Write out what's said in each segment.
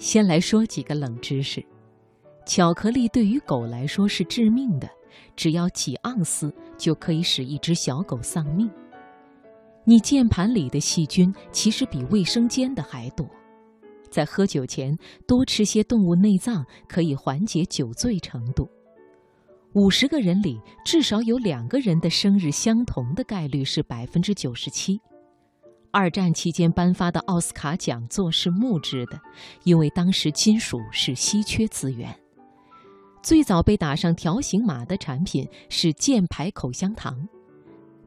先来说几个冷知识：巧克力对于狗来说是致命的，只要几盎司就可以使一只小狗丧命。你键盘里的细菌其实比卫生间的还多。在喝酒前多吃些动物内脏，可以缓解酒醉程度。五十个人里至少有两个人的生日相同的概率是百分之九十七。二战期间颁发的奥斯卡讲座是木质的，因为当时金属是稀缺资源。最早被打上条形码的产品是箭牌口香糖。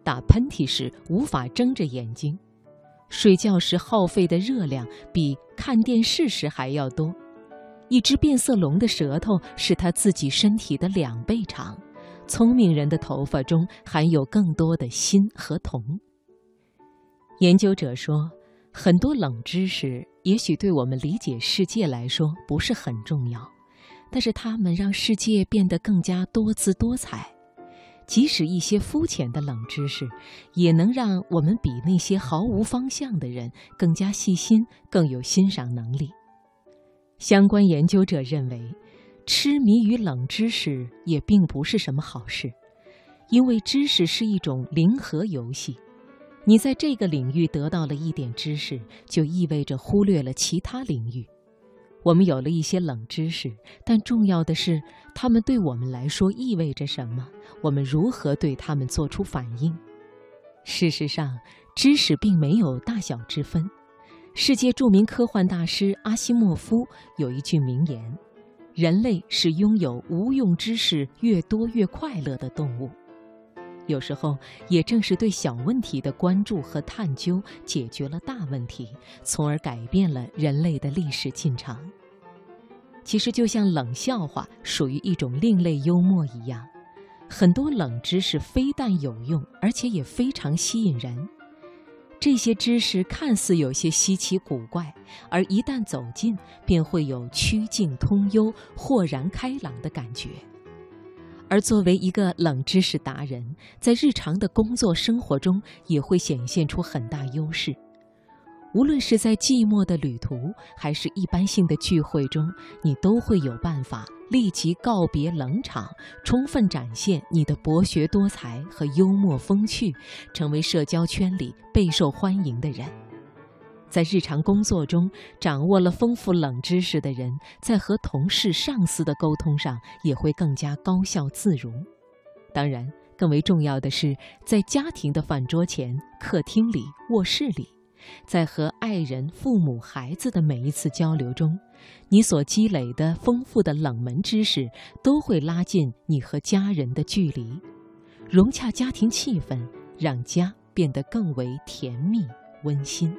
打喷嚏时无法睁着眼睛。睡觉时耗费的热量比看电视时还要多，一只变色龙的舌头是它自己身体的两倍长。聪明人的头发中含有更多的锌和铜。研究者说，很多冷知识也许对我们理解世界来说不是很重要，但是它们让世界变得更加多姿多彩。即使一些肤浅的冷知识，也能让我们比那些毫无方向的人更加细心，更有欣赏能力。相关研究者认为，痴迷于冷知识也并不是什么好事，因为知识是一种零和游戏。你在这个领域得到了一点知识，就意味着忽略了其他领域。我们有了一些冷知识，但重要的是，它们对我们来说意味着什么？我们如何对它们做出反应？事实上，知识并没有大小之分。世界著名科幻大师阿西莫夫有一句名言：“人类是拥有无用知识越多越快乐的动物。”有时候，也正是对小问题的关注和探究，解决了大问题，从而改变了人类的历史进程。其实，就像冷笑话属于一种另类幽默一样，很多冷知识非但有用，而且也非常吸引人。这些知识看似有些稀奇古怪，而一旦走近，便会有曲径通幽、豁然开朗的感觉。而作为一个冷知识达人，在日常的工作生活中也会显现出很大优势。无论是在寂寞的旅途，还是一般性的聚会中，你都会有办法立即告别冷场，充分展现你的博学多才和幽默风趣，成为社交圈里备受欢迎的人。在日常工作中掌握了丰富冷知识的人，在和同事、上司的沟通上也会更加高效自如。当然，更为重要的是，在家庭的饭桌前、客厅里、卧室里，在和爱人、父母、孩子的每一次交流中，你所积累的丰富的冷门知识，都会拉近你和家人的距离，融洽家庭气氛，让家变得更为甜蜜温馨。